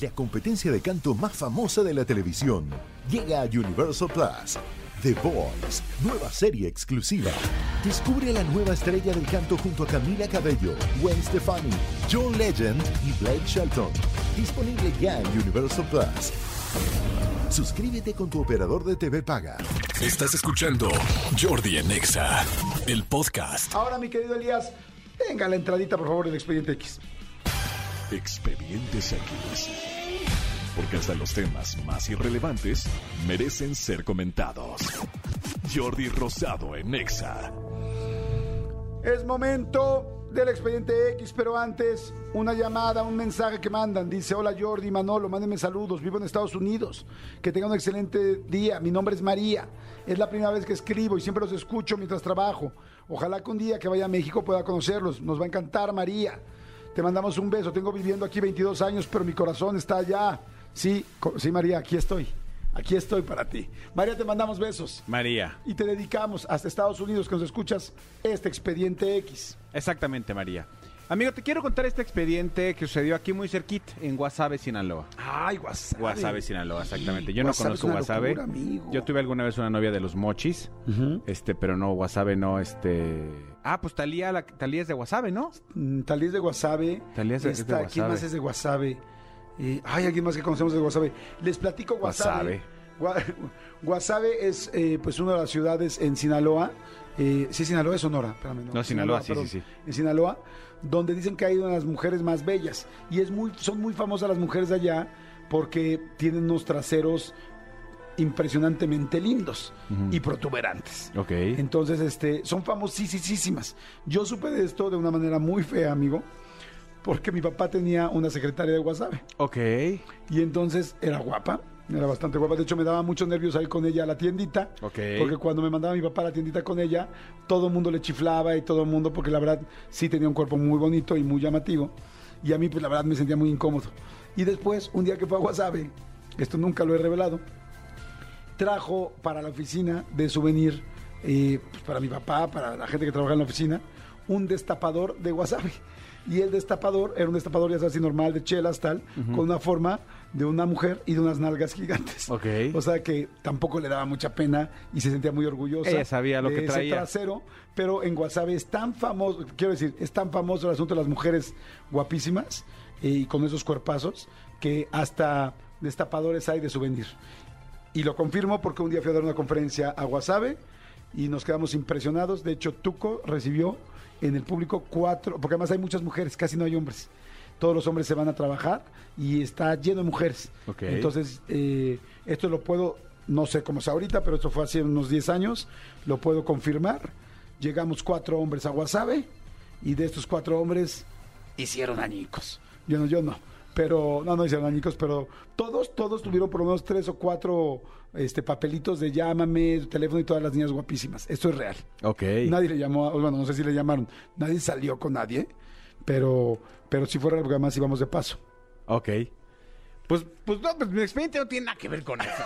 la competencia de canto más famosa de la televisión. Llega a Universal Plus. The Voice, nueva serie exclusiva. Descubre a la nueva estrella del canto junto a Camila Cabello, Gwen Stefani, John Legend y Blake Shelton. Disponible ya en Universal Plus. Suscríbete con tu operador de TV Paga. Estás escuchando Jordi en Exa, el podcast. Ahora, mi querido Elías, venga la entradita, por favor, del expediente X. Expedientes X. Porque hasta los temas más irrelevantes merecen ser comentados. Jordi Rosado en Exa. Es momento del expediente X, pero antes, una llamada, un mensaje que mandan. Dice: Hola Jordi, Manolo, mándenme saludos. Vivo en Estados Unidos. Que tengan un excelente día. Mi nombre es María. Es la primera vez que escribo y siempre los escucho mientras trabajo. Ojalá que un día que vaya a México pueda conocerlos. Nos va a encantar, María. Te mandamos un beso. Tengo viviendo aquí 22 años, pero mi corazón está allá. Sí, sí, María, aquí estoy. Aquí estoy para ti. María, te mandamos besos. María. Y te dedicamos hasta Estados Unidos que nos escuchas este expediente X. Exactamente, María. Amigo, te quiero contar este expediente que sucedió aquí muy cerquita, en Guasave, Sinaloa. Ay, Guasave. Guasave, Sinaloa, exactamente. Yo no Guasave conozco Guasave. locura, amigo. Yo tuve alguna vez una novia de los mochis, este, pero no, Guasave no, este... Ah, pues Talía, la, Talía es de Guasave, ¿no? Mm, Talía es de Guasave. Talía es de- es de Está- ¿Quién Guasave. más es de Guasave? Eh, ay, alguien más que conocemos de Guasave. Les platico Guasave. Gua- Guasave es eh, pues una de las ciudades en Sinaloa. Eh, sí, Sinaloa es Sonora. Espérame, No, Sinaloa, sí, perdón. sí, sí. En Sinaloa, donde dicen que hay una de las mujeres más bellas. Y es muy, son muy famosas las mujeres de allá porque tienen unos traseros impresionantemente lindos y protuberantes. Ok. Entonces, este, son famosísimas. Yo supe de esto de una manera muy fea, amigo, porque mi papá tenía una secretaria de Guasave. Ok. Y entonces era guapa, era bastante guapa. De hecho, me daba muchos nervios ir con ella a la tiendita. Ok. Porque cuando me mandaba mi papá a la tiendita con ella, todo el mundo le chiflaba y todo el mundo, porque la verdad sí tenía un cuerpo muy bonito y muy llamativo. Y a mí, pues la verdad, me sentía muy incómodo. Y después, un día que fue a Guasave, esto nunca lo he revelado, trajo para la oficina de souvenir, eh, pues, para mi papá, para la gente que trabaja en la oficina, un destapador de wasabi. Y el destapador era un destapador, ya sabes, así normal, de chelas, tal, con una forma de una mujer y de unas nalgas gigantes. Ok. O sea que tampoco le daba mucha pena y se sentía muy orgullosa. Ella sabía lo de que ese traía. trasero, pero en Guasave es tan famoso, quiero decir, es tan famoso el asunto de las mujeres guapísimas eh, y con esos cuerpazos que hasta destapadores hay de souvenir. Y lo confirmo porque un día fui a dar una conferencia a Guasave y nos quedamos impresionados. De hecho, Tuco recibió en el público cuatro, porque además hay muchas mujeres, casi no hay hombres. Todos los hombres se van a trabajar y está lleno de mujeres. Ok. Entonces, eh, esto lo puedo, no sé cómo es ahorita, pero esto fue hace unos 10 años, lo puedo confirmar. Llegamos cuatro hombres a Guasave y de estos cuatro hombres hicieron añicos. Yo no, yo no. Pero, no, no hicieron añicos, pero todos, todos tuvieron por lo menos tres o cuatro este, papelitos de llámame, teléfono y todas las niñas guapísimas. Esto es real. Ok. Nadie le llamó, a- bueno, no sé si le llamaron, nadie salió con nadie, pero, pero si fuera porque además íbamos de paso. Ok. Pues, pues no, pues mi expediente no tiene nada que ver con eso.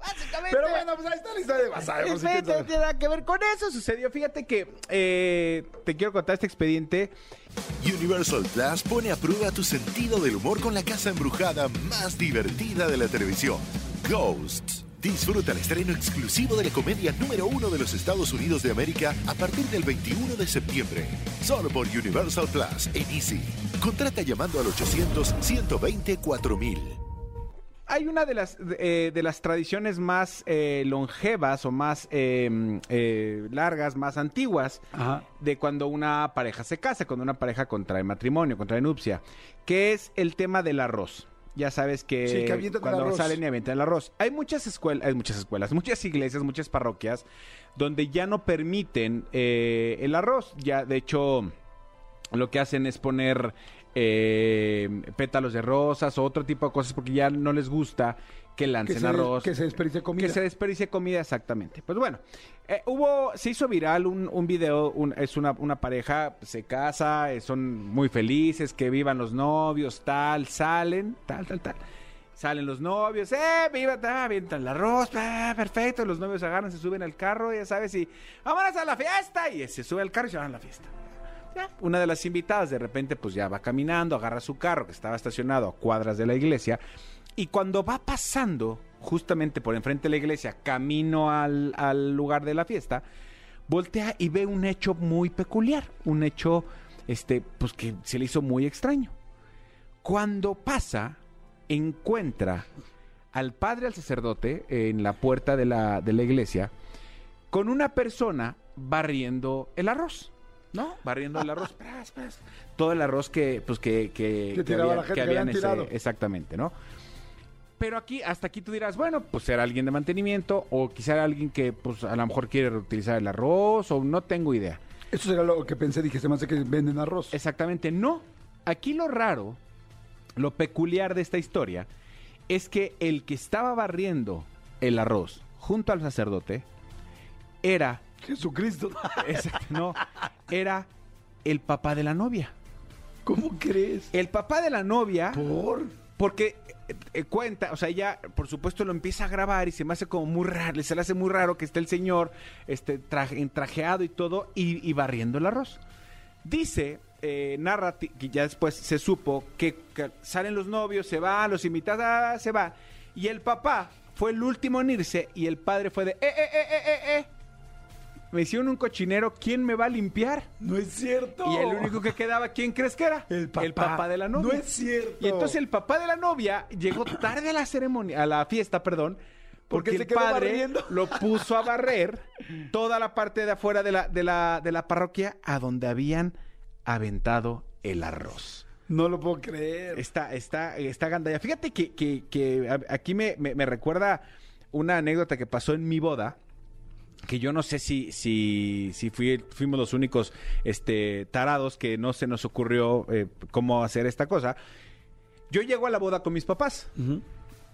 Básicamente. Pero bueno, pues ahí está la historia de por si Expediente no tiene nada que ver con eso. Sucedió. Fíjate que eh, te quiero contar este expediente. Universal Plus pone a prueba tu sentido del humor con la casa embrujada más divertida de la televisión, Ghosts. Disfruta el estreno exclusivo de la comedia número uno de los Estados Unidos de América a partir del 21 de septiembre. Solo por Universal Plus en Easy. Contrata llamando al 800-120-4000. Hay una de las, eh, de las tradiciones más eh, longevas o más eh, eh, largas, más antiguas, Ajá. de cuando una pareja se casa, cuando una pareja contrae matrimonio, contrae nupcia, que es el tema del arroz. Ya sabes que, Sí, cuando salen y avientan el arroz. Hay muchas escuelas, hay muchas escuelas, muchas iglesias, muchas parroquias donde ya no permiten eh, el arroz. Ya, de hecho, lo que hacen es poner eh, pétalos de rosas o otro tipo de cosas porque ya no les gusta que Que lancen se, arroz. que se desperdicie comida. Que se desperdicie comida, exactamente. Pues bueno, eh, hubo, se hizo viral un, un video, es una, una pareja, se casa, eh, son muy felices, que vivan los novios, tal, salen, tal, tal, tal. Salen los novios, eh, viva, ta, avientan el arroz, pa, perfecto, los novios agarran, se suben al carro, ya sabes, y vámonos a la fiesta, y se sube al carro y se van a la fiesta. Una de las invitadas de repente pues ya va caminando, agarra su carro que estaba estacionado a cuadras de la iglesia y cuando va pasando justamente por enfrente de la iglesia, camino al, al lugar de la fiesta, voltea y ve un hecho muy peculiar, un hecho este, pues que se le hizo muy extraño. Cuando pasa, encuentra al padre, al sacerdote, en la puerta de la, de la iglesia, con una persona barriendo el arroz. ¿No? Barriendo el arroz. Todo el arroz que, pues, que, que, Que habían- la gente, que habían habían tirado. exactamente, ¿no? Pero aquí, hasta aquí tú dirás, bueno, pues será alguien de mantenimiento o quizá alguien que, pues, a lo mejor quiere reutilizar el arroz o no tengo idea. Eso era lo que pensé, dije, se me hace que venden arroz. Exactamente, no. Aquí lo raro, lo peculiar de esta historia, es que el que estaba barriendo el arroz junto al sacerdote era, Jesucristo. exacto, no, era el papá de la novia. ¿Cómo crees? El papá de la novia, ¿Por? porque eh, eh, cuenta, o sea, ella por supuesto lo empieza a grabar y se me hace como muy raro, se le hace muy raro que esté el señor este, traje, entrajeado y todo y, barriendo el arroz. Dice, eh, narra, que ya después se supo que, salen los novios, se van, los invitados, ah, se va. Y el papá fue el último en irse y el padre fue de, eh, eh, eh, eh, eh, eh. Me hicieron un cochinero, ¿quién me va a limpiar? No es cierto. Y el único que quedaba, ¿quién crees que era? El papá. de la novia. No es cierto. Y entonces el papá de la novia llegó tarde a la ceremonia, a la fiesta, perdón, Porque el padre barriendo. lo puso a barrer toda la parte de afuera de la, de la, de la parroquia a donde habían aventado el arroz. No lo puedo creer. Está, está, está gandalla. Fíjate que, que- que aquí me, me- me recuerda una anécdota que pasó en mi boda. Que yo no sé si, si, si fui- fuimos los únicos este, tarados que no se nos ocurrió eh, cómo hacer esta cosa. Yo llego a la boda con mis papás.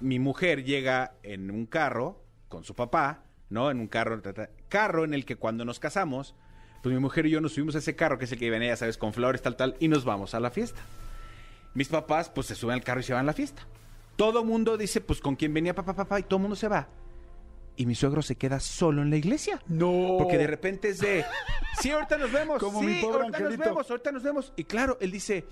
Mi mujer llega en un carro con su papá, ¿no? En un carro, carro en el que cuando nos casamos, pues mi mujer y yo nos subimos a ese carro, que es el que venía, ya sabes, con flores, tal, tal, y nos vamos a la fiesta. Mis papás, pues se suben al carro y se van a la fiesta. Todo mundo dice, pues con quién venía papá, papá, y todo mundo se va. Y mi suegro se queda solo en la iglesia. No. Porque de repente es de, sí, ahorita nos vemos. Como sí, mi pobre ahorita angelito. nos vemos, ahorita nos vemos. Y claro, él dice,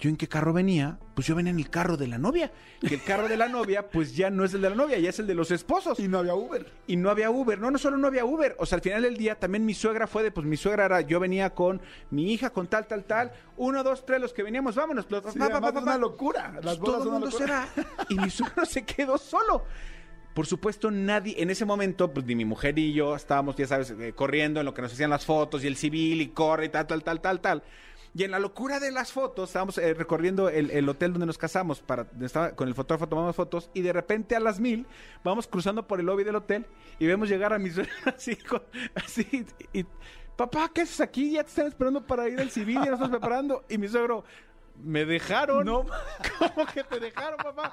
¿yo en qué carro venía? Pues yo venía en el carro de la novia. Que el carro de la novia, pues ya no es el de la novia, ya es el de los esposos. Y no había Uber. Y no había Uber. No, no solo no había Uber. O sea, al final del día también mi suegra fue de, pues mi suegra era, yo venía con mi hija, con tal, tal, tal. Uno, dos, tres, los que veníamos, vámonos. Los- Sí, pa, pa, pa, es una locura. Las Pues bodas todo el mundo se locura. va. Y mi suegro se quedó solo. Por supuesto, nadie, en ese momento, pues ni mi mujer y yo estábamos, ya sabes, eh, corriendo en lo que nos hacían las fotos y el civil y corre y tal, tal, tal, tal, tal. Y en la locura de las fotos, estábamos eh, recorriendo el, el hotel donde nos casamos, para, con el fotógrafo tomamos fotos, y de repente a las mil vamos cruzando por el lobby del hotel y vemos llegar a mi suegra así, y, papá, ¿qué haces aquí? Ya te están esperando para ir al civil, ya nos estamos preparando. Y mi suegro, me dejaron. No. ¿Cómo que te dejaron, papá?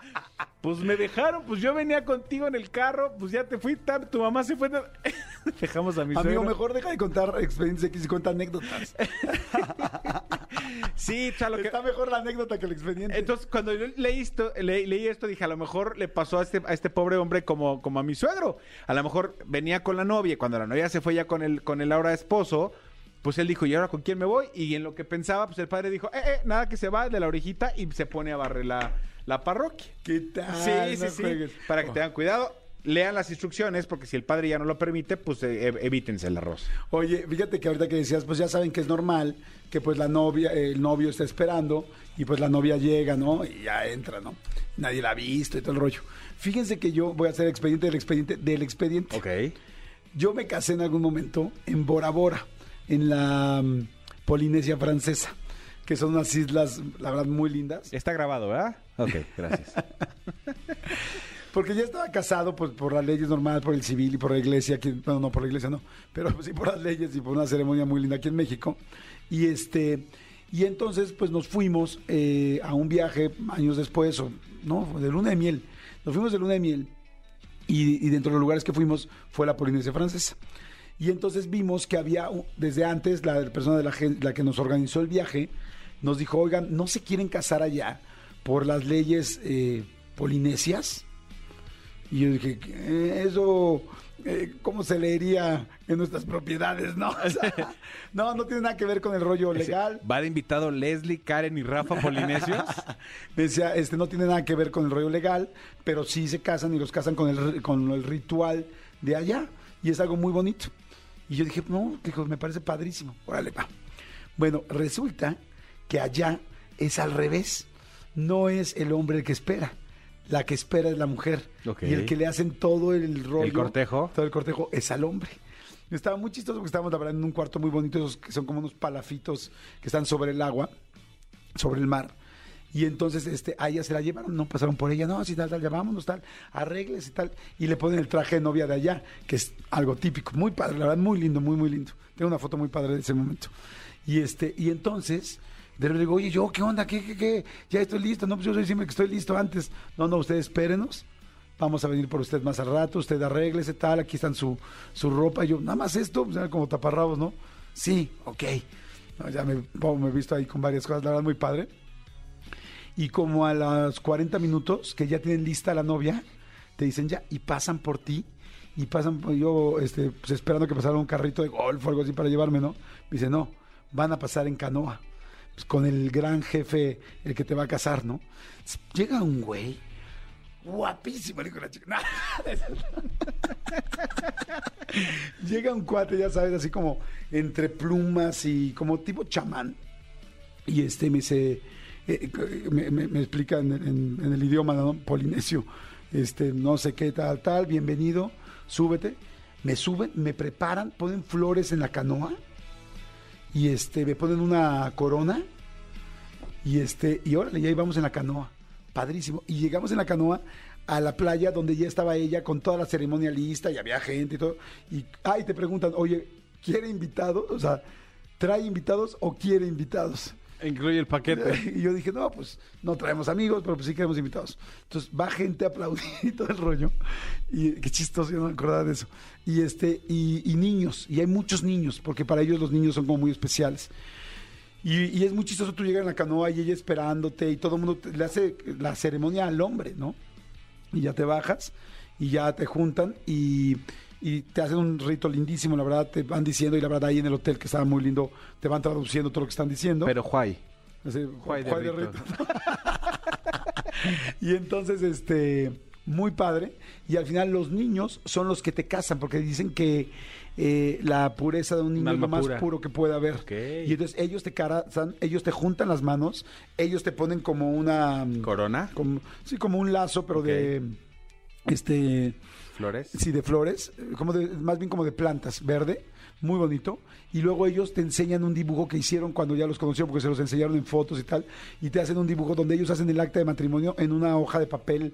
Pues me dejaron, pues yo venía contigo en el carro, pues ya te fui, tu mamá se fue. Dejamos a mi Amigo, suegro. mejor deja de contar experiencias X y cuenta anécdotas. Sí, o sea, lo que... Está mejor la anécdota que el expediente. Entonces, cuando yo leí esto, le- leí esto, dije, a lo mejor le pasó a este, a este pobre hombre como, como a mi suegro. A lo mejor venía con la novia, cuando la novia se fue ya con el, con el ahora esposo, pues él dijo, ¿y ahora con quién me voy? Y en lo que pensaba, pues el padre dijo, eh, eh, nada que se va de la orejita y se pone a barrer la, la parroquia. ¿Qué tal? Sí, No sí, sí. juegues. Para que tengan cuidado, lean las instrucciones, porque si el padre ya no lo permite, pues eh, ev- evítense el arroz. Oye, fíjate que ahorita que decías, pues ya saben que es normal que pues la novia, el novio está esperando y pues la novia llega, ¿no? Y ya entra, ¿no? Nadie la ha visto y todo el rollo. Fíjense que yo voy a hacer expediente del expediente del expediente. Ok. Yo me casé en algún momento en Bora Bora, en la mm, Polinesia francesa, que son unas islas, la verdad, muy lindas. Está grabado, ¿verdad? Ok, gracias. Porque ya estaba casado pues, por las leyes normales, por el civil y por la iglesia, que, bueno, no por la iglesia, no, pero sí por las leyes y por una ceremonia muy linda aquí en México. Y este y entonces pues nos fuimos eh, a un viaje años después, o, no, de luna de miel. Nos fuimos de luna de miel y, y dentro de los lugares que fuimos fue la Polinesia francesa. Y entonces vimos que había, desde antes, la persona de la, la que nos organizó el viaje nos dijo, oigan, ¿no se quieren casar allá por las leyes eh, polinesias? Y yo dije, "Eh, eso, eh, ¿cómo se leería en nuestras propiedades? No, O sea, no, no tiene nada que ver con el rollo legal. Va de invitado Leslie, Karen y Rafa Polinesios. Me decía, este no tiene nada que ver con el rollo legal, pero sí se casan y los casan con el, con el ritual de allá. Y es algo muy bonito. Y yo dije, no, dijo, me parece padrísimo. Órale, va. Bueno, resulta que allá es al revés. No es el hombre el que espera. La que espera es la mujer. Y el que le hacen todo el rollo. El cortejo. Todo el cortejo es al hombre. Estaba muy chistoso porque estábamos, la verdad, en un cuarto muy bonito, esos que son como unos palafitos que están sobre el agua, sobre el mar. Y entonces este, a ella se la llevaron, no pasaron por ella, no, así tal, tal, ya vámonos, tal, arregles y tal. Y le ponen el traje de novia de allá, que es algo típico, muy padre, la verdad, muy lindo, muy, muy lindo. Tengo una foto muy padre de ese momento. Y este, y entonces, de repente digo, oye, yo, ¿qué onda? ¿Qué, qué, qué? Ya estoy listo, no, pues yo soy siempre que estoy listo antes. No, no, ustedes espérenos. Vamos a venir por usted más al rato, usted arréglese, tal, aquí están su, su ropa. Y yo, nada más esto, pues, como taparrabos, ¿no? Sí, ok. Ya me, me he visto ahí con varias cosas, la verdad, muy padre. Y como a los 40 minutos que ya tienen lista la novia, te dicen ya, y pasan por ti, y pasan, por- yo este, pues, esperando que pasara un carrito de golf o algo así para llevarme, ¿no? Dice, no, van a pasar en canoa, pues, con el gran jefe, el que te va a casar, ¿no? Llega un güey, guapísimo, a la chica. Llega un cuate, ya sabes, así como entre plumas y como tipo chamán. Y este me dice, eh, me, me- me explica en, el idioma polinesio, este, no sé qué tal, tal, bienvenido, súbete. Me suben, me preparan, ponen flores en la canoa y este, me ponen una corona y este, y órale, y ahí vamos en la canoa. Padrísimo. Y llegamos en la canoa a la playa donde ya estaba ella con toda la ceremonia lista y había gente y todo. Y ay, te preguntan, oye, ¿quiere invitados? O sea, ¿trae invitados o quiere invitados? Incluye el paquete. Y yo dije, no, pues no traemos amigos, pero pues sí queremos invitados. Entonces va gente a aplaudir y todo el rollo. Y qué chistoso, yo no me acordaba de eso. Y este, y, niños, y hay muchos niños, porque para ellos los niños son como muy especiales. Y, es muy chistoso tú llegar en la canoa y ella esperándote y todo el mundo le hace la ceremonia al hombre, ¿no? Y ya te bajas y ya te juntan y, y te hacen un rito lindísimo, la verdad, te van diciendo y la verdad ahí en el hotel que estaba muy lindo, te van traduciendo todo lo que están diciendo. Pero Juay. Así, Juay de Juay de rito. rito. y entonces, este, muy padre. Y al final los niños son los que te casan, porque dicen que eh, la pureza de un niño es lo más pura. puro que puede haber. Ok. Y entonces ellos te casan, ellos te juntan las manos, ellos te ponen como una... Corona. como- sí, como un lazo, pero de... Este... Flores. Sí, de flores, como de, más bien como de plantas, verde, muy bonito. Y luego ellos te enseñan un dibujo que hicieron cuando ya los conoció, porque se los enseñaron en fotos y tal, y te hacen un dibujo donde ellos hacen el acta de matrimonio en una hoja de papel,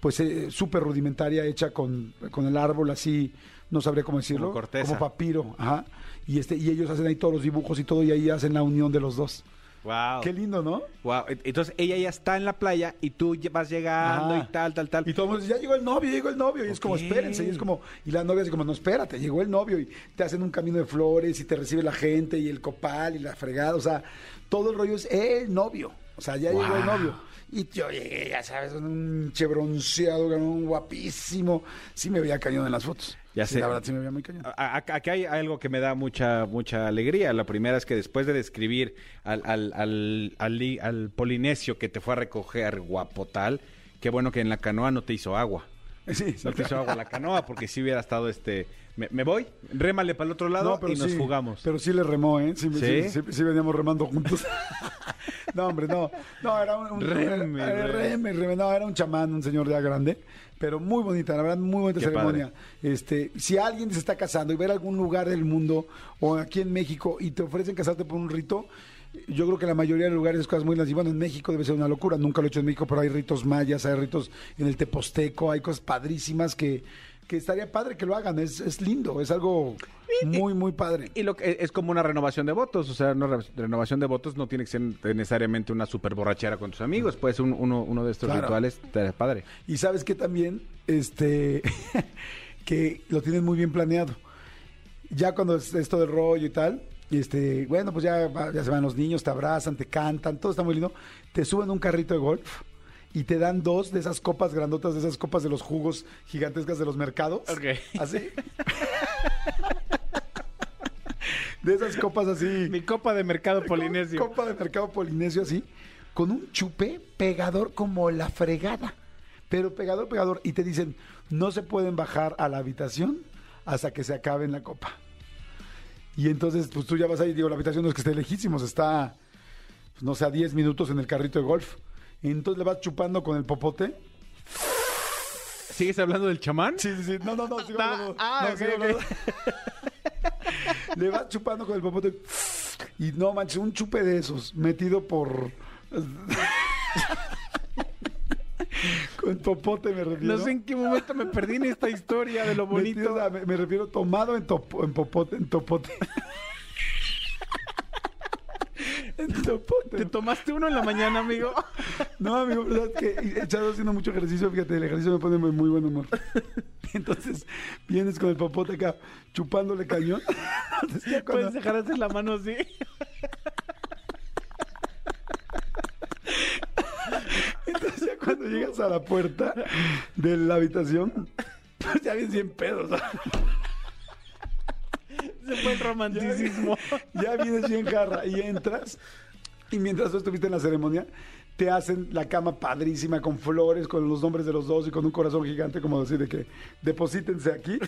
pues eh, súper rudimentaria, hecha con, con el árbol así, no sabría cómo decirlo, Como corteza. como papiro, ajá. Y, este, y ellos hacen ahí todos los dibujos y todo, y ahí hacen la unión de los dos. Wow. Qué lindo, ¿no? Wow. Entonces ella ya está en la playa y tú vas llegando y tal, tal, tal. Y todo el mundo dice, ya llegó el novio, llegó el novio. Y es como, espérense. Y es como, y la novia dice como, no, espérate, llegó el novio. Y te hacen un camino de flores y te recibe la gente y el copal y la fregada. O sea, todo el rollo es el novio. O sea, ya llegó el novio. Y yo llegué, ya sabes, un chevronceado, un guapísimo. Sí me veía cañón en las fotos. Ya Sí, sé. La verdad, sí me veía muy cañón. Aquí hay algo que me da mucha mucha alegría. La primera es que después de describir al, al, al, al li- al polinesio que te fue a recoger guapo tal, qué bueno que en la canoa no te hizo agua. Sí, No te hizo agua la canoa porque si hubiera estado este... Me, me voy, rémale para el otro lado y nos sí, fugamos. Pero sí le remó, ¿eh? Sí, ¿Sí? sí, sí, sí veníamos remando juntos. no, hombre, no. No, era un... un- Reme, era- reme. No, era un chamán, un señor ya grande. Pero muy bonita, la verdad, muy bonita Qué ceremonia. Este, si alguien se está casando y ver algún lugar del mundo o aquí en México y te ofrecen casarte por un rito, yo creo que la mayoría de los lugares es cosas muy lindas. Y bueno, en México debe ser una locura. Nunca lo he hecho en México, pero hay ritos mayas, hay ritos en el Teposteco, hay cosas padrísimas que, que estaría padre que lo hagan. Es, es lindo, es algo muy, muy padre. Y lo que es como una renovación de votos, o sea, una re- renovación de votos no tiene que ser necesariamente una super borrachera con tus amigos, puede ser un- uno, uno de estos Claro. rituales, te- padre. Y sabes que también, este, que lo tienen muy bien planeado. Ya cuando es esto del rollo y tal, este, bueno, pues ya, ya se van los niños, te abrazan, te cantan, todo está muy lindo. Te suben un carrito de golf y te dan dos de esas copas grandotas, de esas copas de los jugos gigantescas de los mercados. Ok. Así. de esas copas así. Mi copa de mercado polinesio. Copa de mercado polinesio así, con un chupe pegador como la fregada. Pero pegador, pegador. Y te dicen, no se pueden bajar a la habitación hasta que se acaben la copa. Y entonces, pues tú ya vas ahí, digo, la habitación no es que esté lejísimos, está, pues, no sé, a 10 minutos en el carrito de golf. Y entonces le vas chupando con el popote. ¿Sigues hablando del chamán? Sí, sí, sí. No, no, no. sigo Ah, hablando. ah, No, ok, sigo ok. hablando. Le vas chupando con el popote. Y no manches, un chupe de esos, metido por. con popote me refiero. No sé en qué momento me perdí en esta historia de lo bonito. Me, me refiero tomado en, topo- en popote, en topote. en topote. ¿Te tomaste uno en la mañana, amigo? No, amigo, verdad que he estado haciendo mucho ejercicio, fíjate, el ejercicio me pone muy, muy buen humor. Entonces, vienes con el popote acá, chupándole cañón. Entonces, ya cuando- Puedes dejar hacer la mano así. Ya cuando llegas a la puerta de la habitación, pues ya vienes bien pedos. Se fue el romanticismo. Ya vienes bien jarra y entras. Y mientras tú estuviste en la ceremonia, te hacen la cama padrísima con flores, con los nombres de los dos y con un corazón gigante, como decir de que deposítense aquí.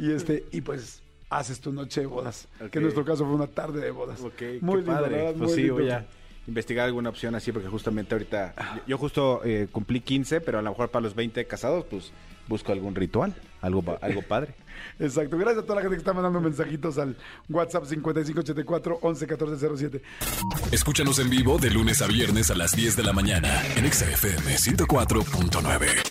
Y este, y pues haces tu noche de bodas. Que en nuestro caso fue una tarde de bodas. Ok, muy qué lindo, padre. ¿verdad? Pues Muy sí, lindo. voy a investigar alguna opción así, porque justamente ahorita, yo, yo justo eh, cumplí 15, pero a lo mejor para los 20 casados, pues busco algún ritual, algo, pa- algo padre. Exacto. Gracias a toda la gente que está mandando mensajitos al WhatsApp 5584 111407. Escúchanos en vivo de lunes a viernes a las 10 de la mañana en Exa FM 104.9.